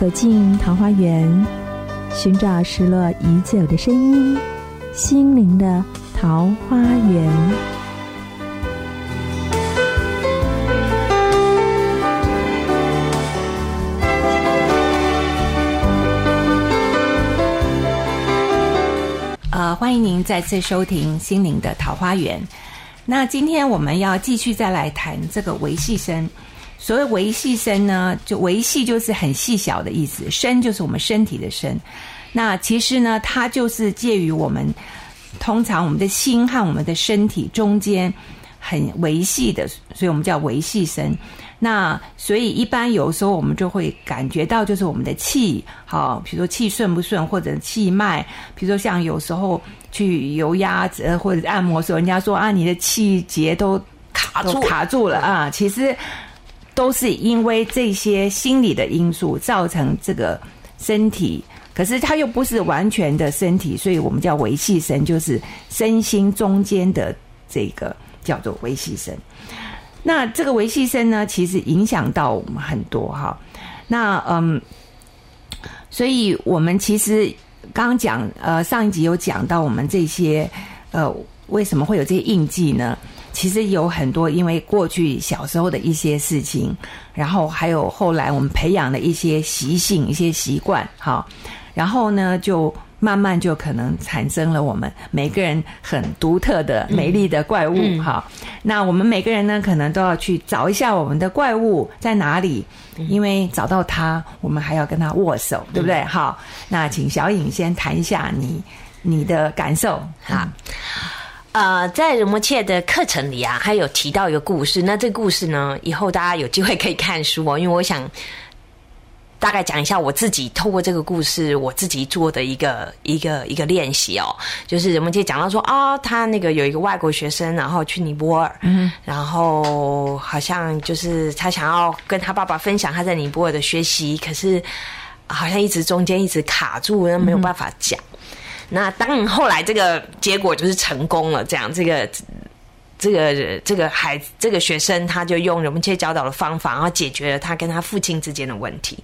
走进桃花源，寻找失落已久的声音，心灵的桃花源。呃，欢迎您再次收听《心灵的桃花源》。那今天我们要继续再来谈这个维系声。所谓维系身呢，就维系就是很细小的意思，身就是我们身体的身。那其实呢，它就是介于我们通常我们的心和我们的身体中间很维系的，所以我们叫维系身。那所以一般有时候我们就会感觉到，就是我们的气，好，比如说气顺不顺，或者气脉，比如说像有时候去油压呃或者按摩的时候，人家说啊，你的气节都卡住卡住了啊，其实都是因为这些心理的因素造成这个身体，可是它又不是完全的身体，所以我们叫维系神，就是身心中间的这个叫做维系神。那这个维系声呢，其实影响到我们很多哈。那嗯，所以我们其实刚讲呃上一集有讲到我们这些呃为什么会有这些印记呢？其实有很多因为过去小时候的一些事情，然后还有后来我们培养的一些习性、一些习惯哈，然后呢就。慢慢就可能产生了我们每个人很独特的美丽的怪物哈。那我们每个人呢，可能都要去找一下我们的怪物在哪里，因为找到它，我们还要跟他握手，对不对？好，那请小颖先谈一下你你的感受哈。呃，在仁摩切的课程里啊，还有提到一个故事。那这个故事呢，以后大家有机会可以看书哦，因为我想。大概讲一下我自己透过这个故事，我自己做的一个一个一个练习哦，就是人们就讲到说啊，他那个有一个外国学生，然后去尼泊尔，嗯，然后好像就是他想要跟他爸爸分享他在尼泊尔的学习，可是好像一直中间一直卡住，没有办法讲。那当然后来这个结果就是成功了，这样这个。这个这个孩子，这个学生，他就用人们切教导的方法，然后解决了他跟他父亲之间的问题。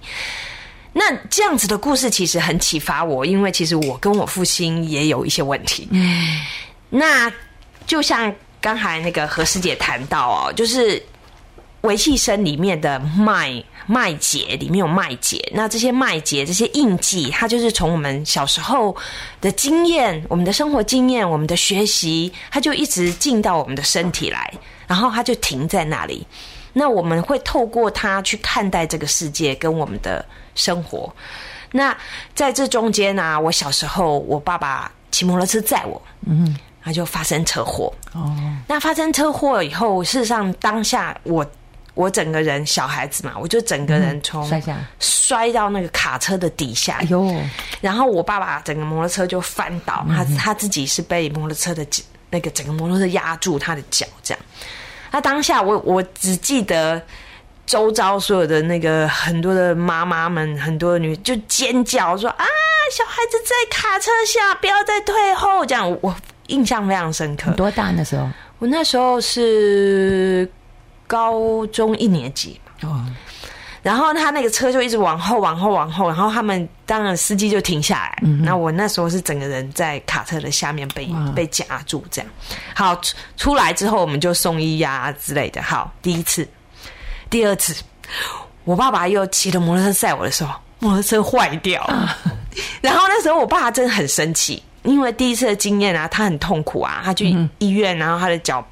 那这样子的故事其实很启发我，因为其实我跟我父亲也有一些问题。那就像刚才那个何师姐谈到哦，就是维系生里面的脉。脉结里面有脉结，那这些脉结、这些印记，它就是从我们小时候的经验、我们的生活经验、我们的学习，它就一直进到我们的身体来，然后它就停在那里。那我们会透过它去看待这个世界跟我们的生活。那在这中间呢，我小时候我爸爸骑摩托车载我，嗯，他就发生车祸。哦，那发生车祸以后，事实上当下我。我整个人小孩子嘛，我就整个人从摔下摔到那个卡车的底下，哟，然后我爸爸整个摩托车就翻倒，他他自己是被摩托车的那个整个摩托车压住他的脚，这样。那当下我我只记得周遭所有的那个很多的妈妈们，很多的女就尖叫说啊，小孩子在卡车下，不要再退后，这样我印象非常深刻。多大那时候？我那时候是。高中一年级哦，然后他那个车就一直往后、往后、往后，然后他们当然司机就停下来。那我那时候是整个人在卡车的下面被被夹住，这样。好，出来之后我们就送医呀之类的。好，第一次，第二次，我爸爸又骑着摩托车载我的时候，摩托车坏掉，然后那时候我爸真的很生气，因为第一次的经验啊，他很痛苦啊，他去医院，然后他的脚。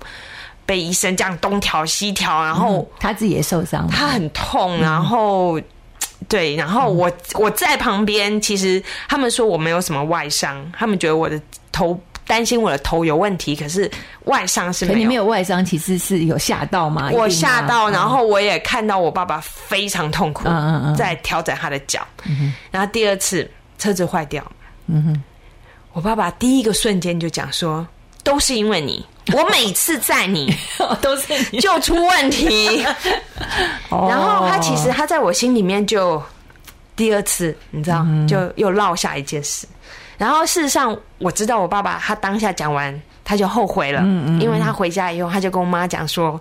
被医生这样东调西调，然后他自己也受伤，他很痛，然后 对，然后我我在旁边，其实他们说我没有什么外伤，他们觉得我的头担心我的头有问题，可是外伤是没有，你没有外伤，其实是有吓到吗？我吓到，然后我也看到我爸爸非常痛苦，在调整他的脚，然后第二次车子坏掉，嗯哼，我爸爸第一个瞬间就讲说，都是因为你。我每次载你 都是就出问题，然后他其实他在我心里面就第二次，你知道，就又落下一件事。然后事实上我知道我爸爸他当下讲完他就后悔了，因为他回家以后他就跟我妈讲说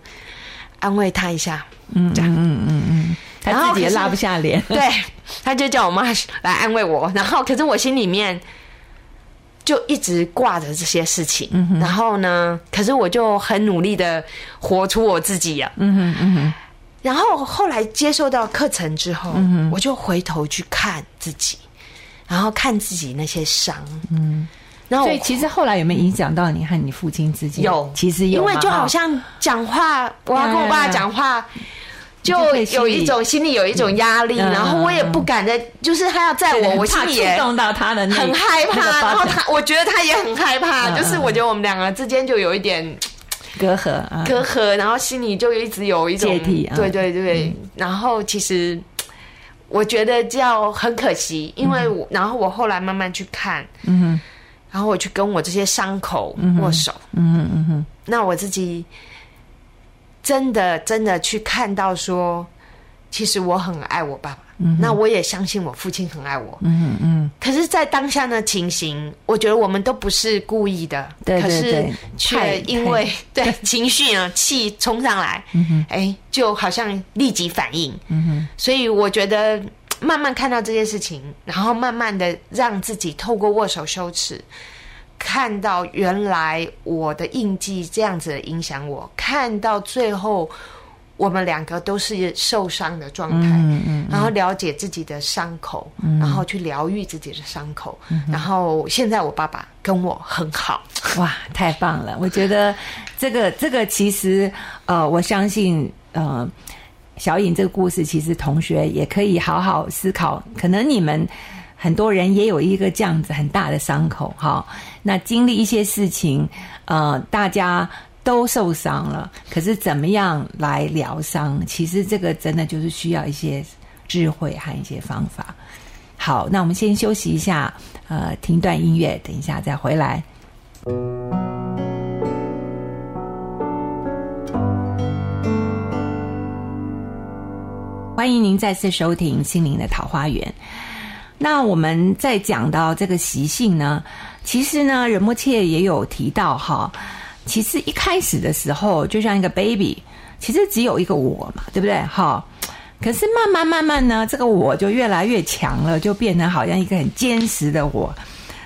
安慰他一下，嗯，这样，嗯嗯嗯，他自己也拉不下脸，对。他就叫我妈来安慰我，然后可是我心里面就一直挂着这些事情，然后呢，可是我就很努力的活出我自己呀、嗯哼嗯哼，然后后来接受到课程之后，我就回头去看自己，然后看自己那些伤，嗯，然后我所以其实后来有没有影响到你和你父亲之间？有，其实有，因为就好像讲话，我要跟我爸讲话。就就有一种心里有一种压力，嗯然后我也不敢再，就是他要载我，我心怕里也触动到他的很害怕，那个然后他，我觉得他也很害怕，嗯就是我觉得我们两个之间就有一点隔阂啊，隔阂，然后心里就一直有一种芥蒂啊对对对，然后其实我觉得这样很可惜，因为我，然后我后来慢慢去看，嗯然后我去跟我这些伤口握手，嗯哼嗯哼，那我自己真的真的去看到说，其实我很爱我爸爸，那我也相信我父亲很爱我，嗯嗯。可是，在当下的情形，我觉得我们都不是故意的，对对可是对。却因为对情绪啊气冲上来，哎，就好像立即反应，嗯所以我觉得慢慢看到这件事情，然后慢慢的让自己透过握手羞耻，看到原来我的印记这样子影响我，看到最后我们两个都是受伤的状态，嗯嗯然后了解自己的伤口，然后去疗愈自己的伤口，然后现在我爸爸跟我很好，哇，太棒了！我觉得这个这个其实呃，我相信呃。小颖这个故事，其实同学也可以好好思考。可能你们很多人也有一个这样子很大的伤口，哈。那经历一些事情，呃，大家都受伤了，可是怎么样来疗伤？其实这个真的就是需要一些智慧和一些方法。好，那我们先休息一下，呃，听段音乐，等一下再回来。欢迎您再次收听《心灵的桃花源》。那我们在讲到这个习性呢，其实呢，仁波切也有提到哈，其实一开始的时候，就像一个 baby，其实只有一个我嘛，对不对？哈，可是慢慢慢慢呢，这个我就越来越强了，就变成好像一个很坚实的我，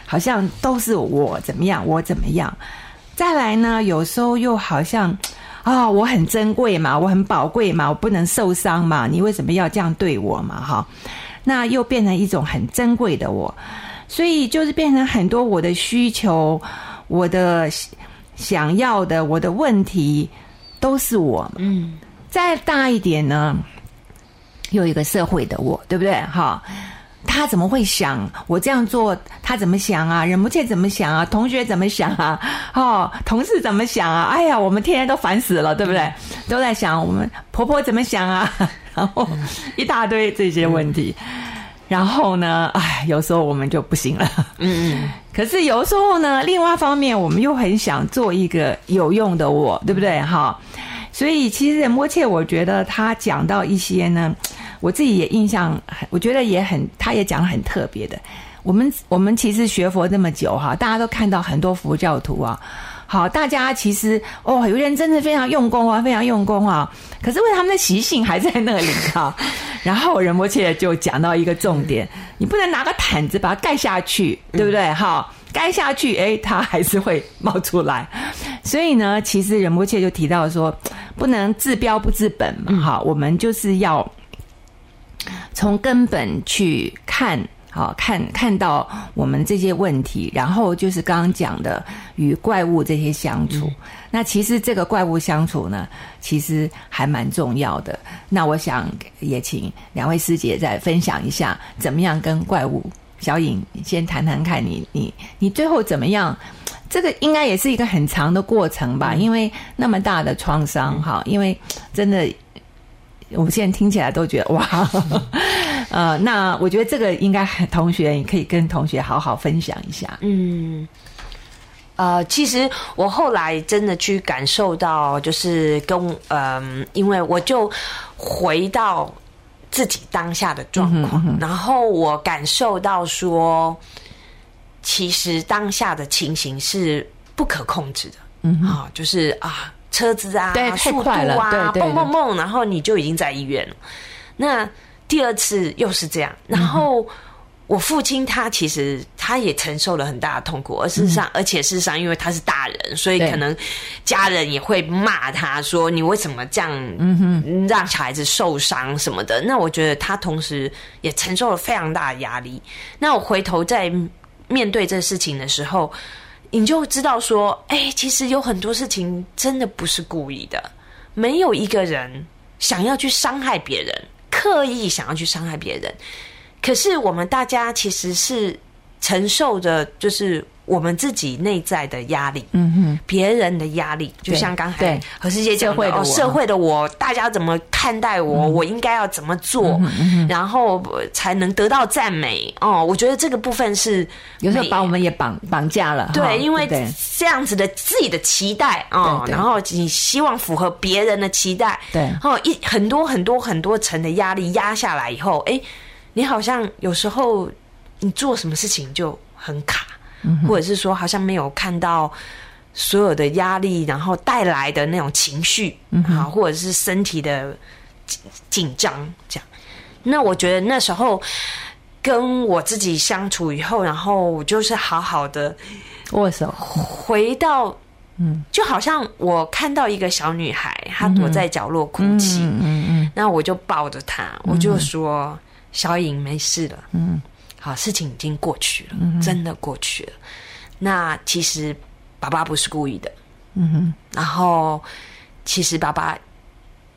好像都是我怎么样，我怎么样。再来呢，有时候又好像啊、我很珍贵嘛，我很宝贵嘛，我不能受伤嘛，你为什么要这样对我嘛？哈，那又变成一种很珍贵的我，所以就是变成很多我的需求，我的想要的，我的问题都是我。嗯，再大一点呢，又有一个社会的我，对不对？哈，他怎么会想我这样做？他怎么想啊？人不切怎么想啊？同学怎么想啊？哦，同事怎么想啊？哎呀，我们天天都烦死了，对不对？都在想我们婆婆怎么想啊？然后一大堆这些问题。然后呢，哎，有时候我们就不行了。嗯嗯，可是有时候呢，另外一方面，我们又很想做一个有用的我，对不对？哈，所以其实摩切，我觉得他讲到一些呢，我自己也印象很，我觉得也很，他也讲得很特别的。我们我们其实学佛这么久哈，大家都看到很多佛教徒啊。好，大家其实哦，有人真的非常用功啊，非常用功啊。可是为他们的习性还在那里哈。然后仁波切就讲到一个重点，你不能拿个毯子把它盖下去，对不对？哈，盖下去，哎，它还是会冒出来。所以呢，其实仁波切就提到说，不能治标不治本嘛，哈，我们就是要从根本去看。好看看到我们这些问题，然后就是刚刚讲的与怪物这些相处。嗯那其实这个怪物相处呢，其实还蛮重要的。那我想也请两位师姐再分享一下，怎么样跟怪物。小颖，先谈谈看你你你最后怎么样？这个应该也是一个很长的过程吧，因为那么大的创伤哈，因为真的。我现在听起来都觉得哇，呃，那我觉得这个应该同学你可以跟同学好好分享一下。嗯，呃，其实我后来真的去感受到，就是跟嗯、因为我就回到自己当下的状况，然后我感受到说，其实当下的情形是不可控制的，嗯，啊，就是啊。车子啊，速度啊，蹦蹦蹦，然后你就已经在医院了。那第二次又是这样，然后。我父亲他其实他也承受了很大的痛苦，而事实上，而且事实上，因为他是大人，所以可能家人也会骂他说：“你为什么这样让小孩子受伤什么的？”那我觉得他同时也承受了非常大的压力。那我回头在面对这事情的时候，你就知道说：“哎，其实有很多事情真的不是故意的，没有一个人想要去伤害别人，刻意想要去伤害别人。”可是我们大家其实是承受着，就是我们自己内在的压力，嗯哼，别人的压力，就像刚才和世界讲的，社会的我，大家怎么看待我，我应该要怎么做，然后才能得到赞美？哦，我觉得这个部分是有时候把我们也绑绑架了，对，因为这样子的自己的期待啊，然后你希望符合别人的期待，对，哦，一很多很多很多层的压力压下来以后，哎。你好像有时候你做什么事情就很卡，或者是说好像没有看到所有的压力，然后带来的那种情绪啊，或者是身体的紧紧张这样。那我觉得那时候跟我自己相处以后，然后我就是好好的握手，回到嗯，就好像我看到一个小女孩，她躲在角落哭泣，嗯嗯，那我就抱着她，我就说。小颖没事了，嗯，好，事情已经过去了，真的过去了。那其实爸爸不是故意的，嗯哼。然后其实爸爸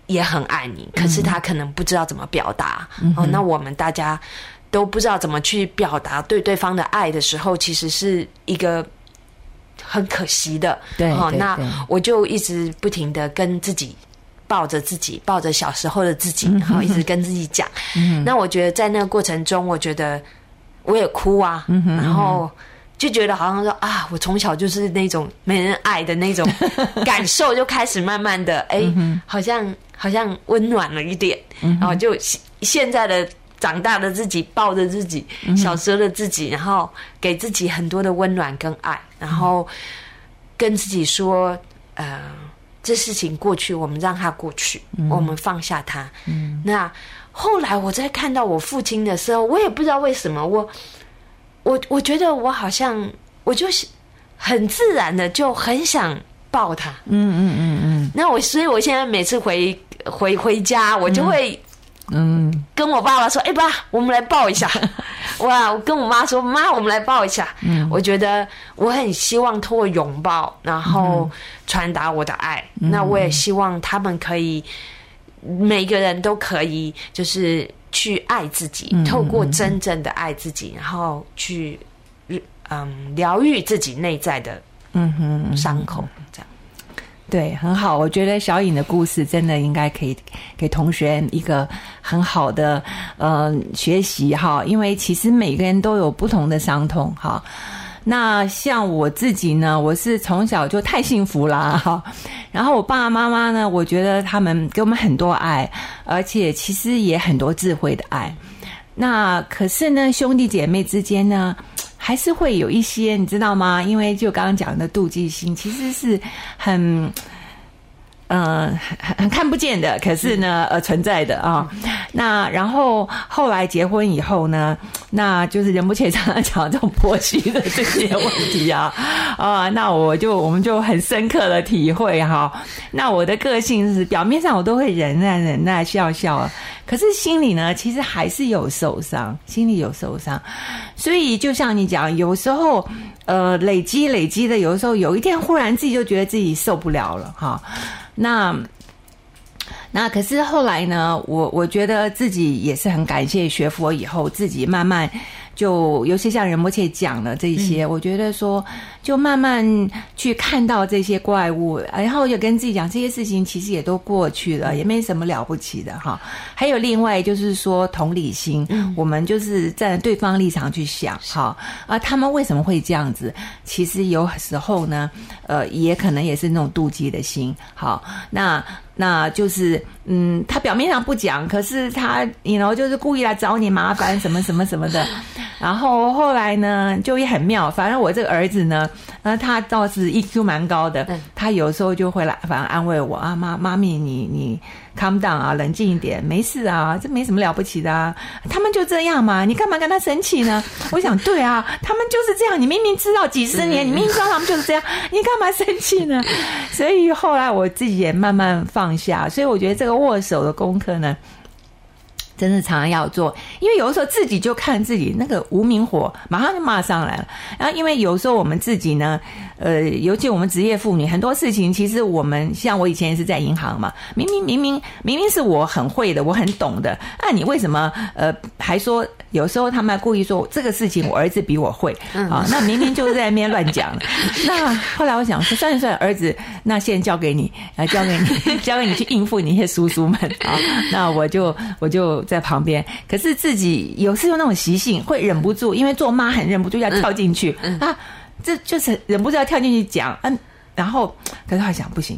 也很爱你，可是他可能不知道怎么表达。哦，那我们大家都不知道怎么去表达对对方的爱的时候，其实是一个很可惜的。对，哦，那我就一直不停的跟自己。抱着自己，抱着小时候的自己，然后一直跟自己讲。那我觉得在那个过程中，我觉得我也哭啊，然后就觉得好像说啊，我从小就是那种没人爱的那种 感受，就开始慢慢的哎，好像好像温暖了一点。然后就现在的长大的自己，抱着自己小时候的自己，然后给自己很多的温暖跟爱，然后跟自己说，呃。这事情过去，我们让它过去，我们放下它。那后来我在看到我父亲的时候，我也不知道为什么，我我我觉得我好像我就是很自然的就很想抱他。嗯嗯嗯嗯。那我所以我现在每次回回回家，我就会。嗯，跟我爸爸说：“哎，爸，我们来抱一下。”哇，我跟我妈说：“妈，我们来抱一下。”嗯，我觉得我很希望通过拥抱，然后传达我的爱。那我也希望他们可以，每个人都可以，就是去爱自己，透过真正的爱自己，然后去嗯疗愈自己内在的嗯哼伤口，这样。对，很好。我觉得小颖的故事真的应该可以给同学一个很好的呃学习哈，因为其实每个人都有不同的伤痛哈。那像我自己呢，我是从小就太幸福啦哈。然后我爸爸妈妈呢，我觉得他们给我们很多爱，而且其实也很多智慧的爱。那可是呢，兄弟姐妹之间呢？还是会有一些，你知道吗？因为就刚刚讲的妒忌心，其实是很，嗯，很很看不见的，可是呢，呃，存在的啊。那然后后来结婚以后呢，那就是人不切常常讲这种婆媳的这些问题啊 啊。那我就我们就很深刻的体会哈。那我的个性是表面上我都会忍耐忍耐笑笑。可是心里呢，其实还是有受伤，心里有受伤，所以就像你讲，有时候，呃，累积累积的，有时候有一天忽然自己就觉得自己受不了了，哈，那那可是后来呢，我我觉得自己也是很感谢学佛以后，自己慢慢。就尤其像仁波切讲的这些，我觉得说，就慢慢去看到这些怪物，然后就跟自己讲，这些事情其实也都过去了，也没什么了不起的哈。还有另外就是说同理心，我们就是站在对方立场去想，哈啊，他们为什么会这样子？其实有时候呢，呃，也可能也是那种妒忌的心，好那。那就是，嗯，他表面上不讲，可是他，你 know，就是故意来找你麻烦，什么什么什么的。然后后来呢，就也很妙。反正我这个儿子呢，那，他倒是 EQ 蛮高的，他有时候就会来，反正安慰我啊，妈妈咪，你你 calm down 啊，冷静一点，没事啊，这没什么了不起的啊。他们就这样嘛，你干嘛跟他生气呢？我想，对啊，他们就是这样。你明明知道几十年，你明明知道他们就是这样，你干嘛生气呢？所以后来我自己也慢慢放下。所以我觉得这个握手的功课呢。真的常常要做，因为有的时候自己就看自己那个无名火，马上就骂上来了。然后，因为有时候我们自己呢，呃，尤其我们职业妇女，很多事情其实我们像我以前也是在银行嘛，明明明明明明是我很会的，我很懂的，那你为什么呃还说？有时候他们故意说这个事情我儿子比我会啊，那明明就是在那边乱讲。那后来我想说，算了算了，儿子，那现在交给你，啊交给你，交给你去应付你那些叔叔们啊。那我就我就在旁边。可是自己有时候那种习性会忍不住，因为做妈很忍不住要跳进去啊，这就是忍不住要跳进去讲。嗯，然后可是他想不行。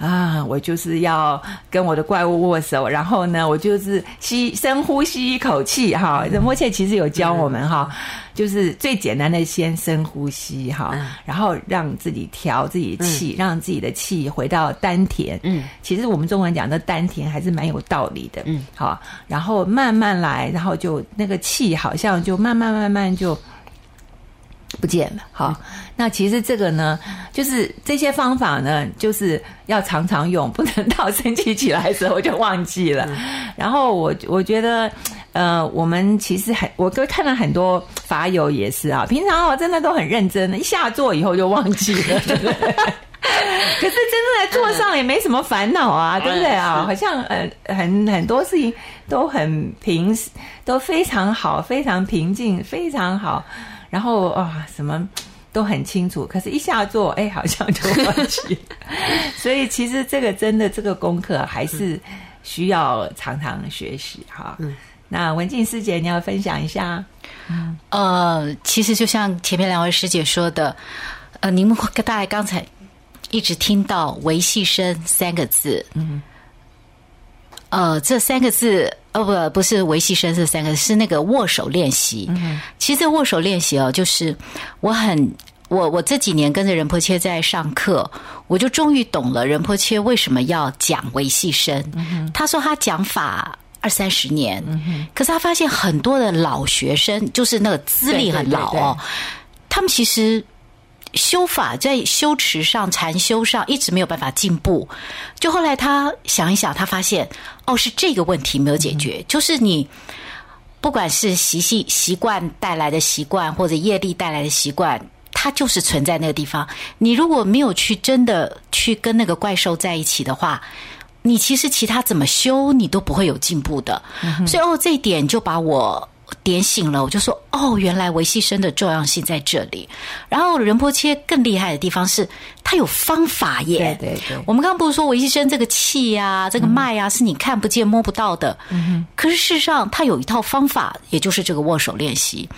啊，我就是要跟我的怪物握手，然后呢，我就是吸深呼吸一口气哈。任波切其实有教我们哈，就是最简单的先深呼吸哈，然后让自己调自己气，让自己的气回到丹田。嗯，其实我们中文讲的丹田还是蛮有道理的。嗯，好，然后慢慢来，然后就那个气好像就慢慢慢慢就。不见了，好，那其实这个呢，就是这些方法呢，就是要常常用，不能到生气起来的时候就忘记了。然后我我觉得，呃，我们其实很，我哥看了很多法友也是啊，平常我真的都很认真的，一下做以后就忘记了。可是真正在做上也没什么烦恼啊，对不对啊？好像呃很很多事情都很平，都非常好，非常平静，非常好。然后啊，什么都很清楚，可是一下做，哎，好像就忘记。所以其实这个真的这个功课还是需要常常学习哈。那文静师姐，你要分享一下？嗯，呃，其实就像前面两位师姐说的，呃，您跟大家刚才一直听到“维系生”三个字，嗯。呃，这三个字，哦不，不是维系生这三个，是那个握手练习。其实握手练习哦，就是我很我我这几年跟着仁波切在上课，我就终于懂了仁波切为什么要讲维系生。他说他讲法二三十年，可是他发现很多的老学生，就是那个资历很老哦，他们其实。修法在修持上、禅修上一直没有办法进步，就后来他想一想，他发现哦，是这个问题没有解决，就是你不管是习性、习惯带来的习惯，或者业力带来的习惯，它就是存在那个地方。你如果没有去真的去跟那个怪兽在一起的话，你其实其他怎么修，你都不会有进步的。所以哦，这一点就把我。点醒了，我就说哦，原来维系生的重要性在这里。然后仁波切更厉害的地方是，他有方法耶。对对对，我们刚刚不是说维系生这个气呀、这个脉呀，是你看不见摸不到的。嗯。可是事实上，他有一套方法，也就是这个握手练习。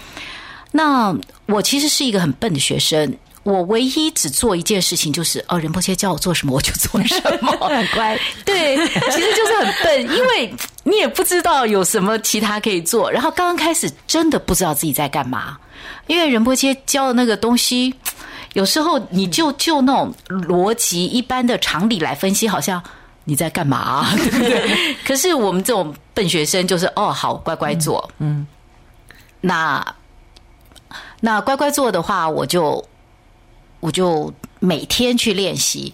那我其实是一个很笨的学生。我唯一只做一件事情，就是哦，仁波切叫我做什么我就做什么，很乖。对，其实就是很笨，因为你也不知道有什么其他可以做。然后刚刚开始真的不知道自己在干嘛，因为仁波切教的那个东西，有时候你就就那种逻辑一般的常理来分析，好像你在干嘛，对不对？可是我们这种笨学生就是哦，好乖乖做，嗯，那那乖乖做的话，我就。我就每天去练习，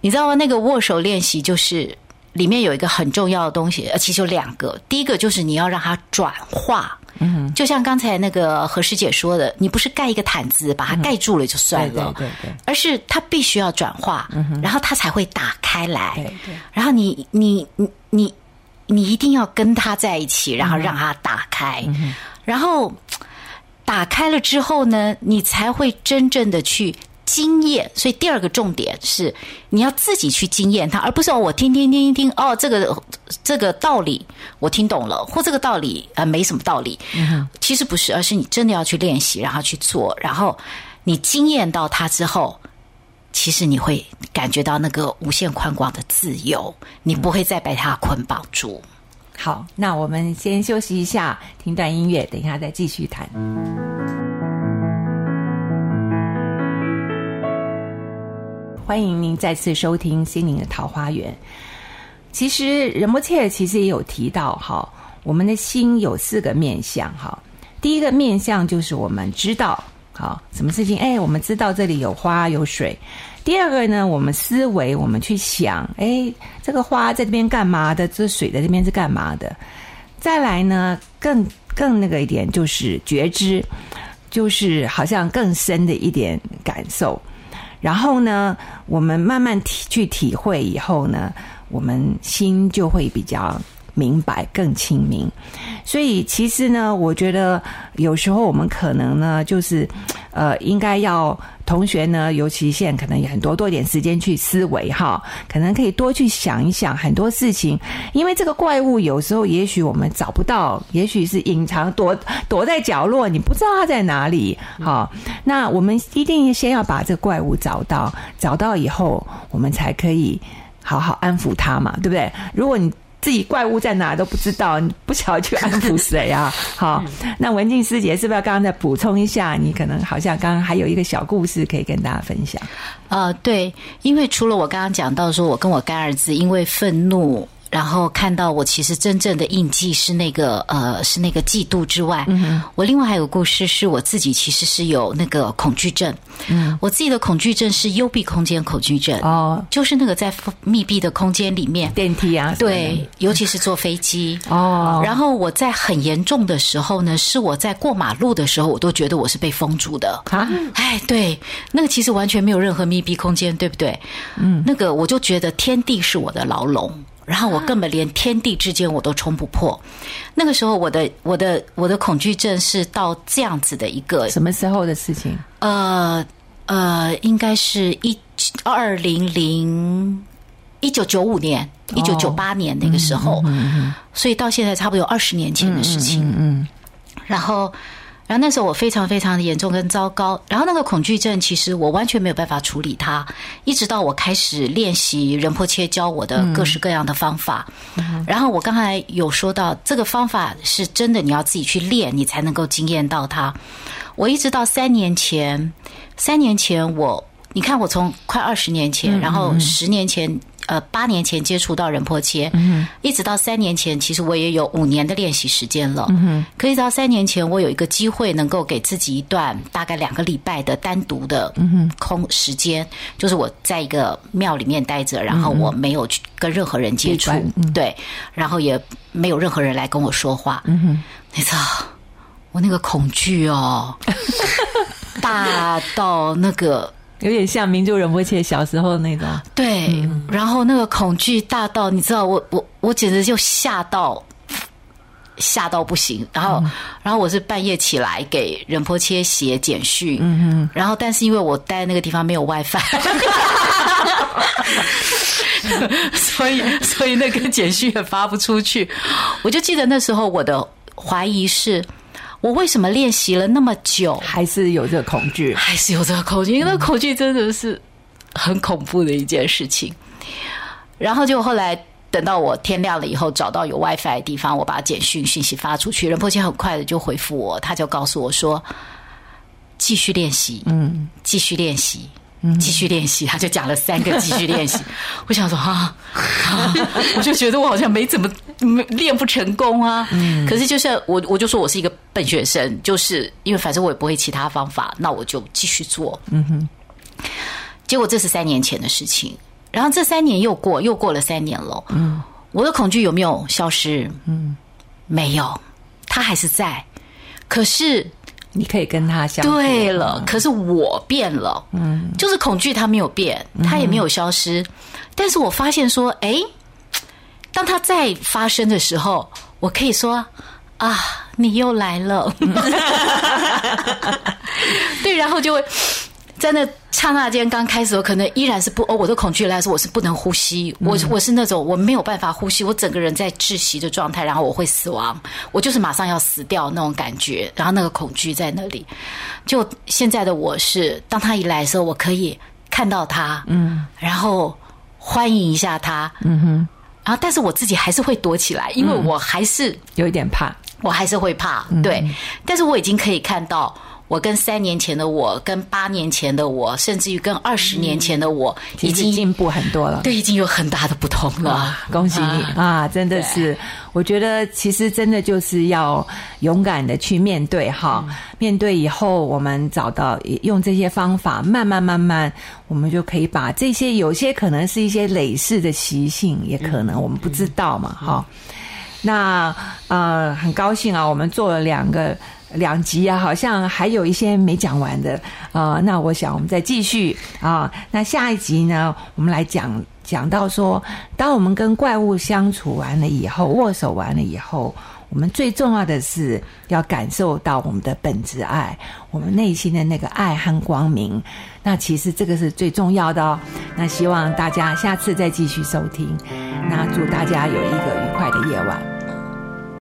你知道吗？那个握手练习就是里面有一个很重要的东西，呃，其实有两个。第一个就是你要让它转化，嗯，就像刚才那个何师姐说的，你不是盖一个毯子把它盖住了就算了，对对，而是它必须要转化，嗯然后它才会打开来，对对。然后你你你你你一定要跟他在一起，然后让它打开，然后。打开了之后呢，你才会真正的去经验。所以第二个重点是，你要自己去经验它，而不是哦，我听听听听听，哦，这个这个道理我听懂了，或这个道理呃没什么道理。其实不是，而是你真的要去练习，然后去做，然后你经验到它之后，其实你会感觉到那个无限宽广的自由，你不会再被它捆绑住。好，那我们先休息一下，听段音乐，等一下再继续谈。欢迎您再次收听《心灵的桃花源》。其实仁波切其实也有提到哈，我们的心有四个面相哈。第一个面相就是我们知道好什么事情，哎，我们知道这里有花有水。第二个呢，我们思维，我们去想，哎，这个花在这边干嘛的？这水在这边是干嘛的？再来呢，更更那个一点就是觉知，就是好像更深的一点感受。然后呢，我们慢慢体去体会以后呢，我们心就会比较明白、更清明。所以其实呢，我觉得有时候我们可能呢，就是呃，应该要同学呢，尤其现在可能有很多多一点时间去思维哈，可能可以多去想一想很多事情，因为这个怪物有时候也许我们找不到，也许是隐藏躲躲在角落，你不知道它在哪里。好，那我们一定先要把这个怪物找到，找到以后，我们才可以好好安抚它嘛，对不对？如果你自己怪物在哪都不知道，你不晓得去安抚谁啊？好，那文静师姐是不是要刚刚再补充一下？你可能好像刚刚还有一个小故事可以跟大家分享。呃，对，因为除了我刚刚讲到说，我跟我干儿子因为愤怒。然后看到我其实真正的印记是那个呃是那个嫉妒之外，我另外还有个故事是我自己其实是有那个恐惧症，嗯，我自己的恐惧症是幽闭空间恐惧症哦，就是那个在密闭的空间里面。电梯啊，对，尤其是坐飞机。哦，然后我在很严重的时候呢，是我在过马路的时候，我都觉得我是被封住的。啊，哎，对，那个其实完全没有任何密闭空间，对不对？嗯，那个我就觉得天地是我的牢笼。然后我根本连天地之间我都冲不破，那个时候我的我的我的恐惧症是到这样子的一个什么时候的事情？呃呃，应该是一二零零一九九五年一九九八年那个时候，所以到现在差不多有二十年前的事情。嗯，然后。然后那时候我非常非常的严重跟糟糕，然后那个恐惧症其实我完全没有办法处理它，一直到我开始练习仁波切教我的各式各样的方法，然后我刚才有说到这个方法是真的，你要自己去练，你才能够惊艳到它。我一直到三年前，三年前我，你看我从快二十年前，然后十年前。呃，八年前接触到仁波切，一直到三年前，其实我也有五年的练习时间了。嗯可以到三年前，我有一个机会能够给自己一段大概两个礼拜的单独的空时间，就是我在一个庙里面待着，然后我没有去跟任何人接触，对，然后也没有任何人来跟我说话。你知道，我那个恐惧哦，大到那个。有点像明珠仁波切小时候那种，对。然后那个恐惧大到，你知道，我我我简直就吓到，吓到不行。然后，然后我是半夜起来给仁波切写简讯，嗯然后，但是因为我待那个地方没有 WiFi，所以所以那个简讯也发不出去。我就记得那时候我的怀疑是。我为什么练习了那么久，还是有这个恐惧？还是有这个恐惧？因为那恐惧真的是很恐怖的一件事情。然后就后来等到我天亮了以后，找到有 WiFi 的地方，我把简讯信息发出去，任波切很快的就回复我，他就告诉我说：“继续练习，嗯，继续练习。”继续练习，他就讲了三个继续练习。我想说啊，我就觉得我好像没怎么练不成功啊。可是就是我，我就说我是一个笨学生，就是因为反正我也不会其他方法，那我就继续做。嗯哼。结果这是三年前的事情，然后这三年又过，又过了三年了。嗯。我的恐惧有没有消失？嗯，没有，它还是在。可是。你可以跟他相对了，可是我变了，嗯，就是恐惧它没有变，它也没有消失，但是我发现说，哎，当它再发生的时候，我可以说啊，你又来了，对，然后就会。在那刹那间，刚开始我可能依然是不哦，我的恐惧来说，我是不能呼吸，我我是那种我没有办法呼吸，我整个人在窒息的状态，然后我会死亡，我就是马上要死掉那种感觉，然后那个恐惧在那里。就现在的我是，当他一来的时候，我可以看到他，嗯，然后欢迎一下他，嗯哼，然后但是我自己还是会躲起来，因为我还是有一点怕。我还是会怕，对，但是我已经可以看到，我跟三年前的我，跟八年前的我，甚至于跟二十年前的我，已经进步很多了。对，已经有很大的不同了。恭喜你啊！真的是，我觉得其实真的就是要勇敢的去面对哈。面对以后，我们找到用这些方法，慢慢慢慢，我们就可以把这些有些可能是一些累世的习性，也可能我们不知道嘛哈。那呃，很高兴啊，我们做了两个两集啊，好像还有一些没讲完的啊。那我想我们再继续啊。那下一集呢，我们来讲讲到说，当我们跟怪物相处完了以后，握手完了以后，我们最重要的是要感受到我们的本质爱，我们内心的那个爱和光明。那其实这个是最重要的哦。那希望大家下次再继续收听。那祝大家有一个愉快的夜晚。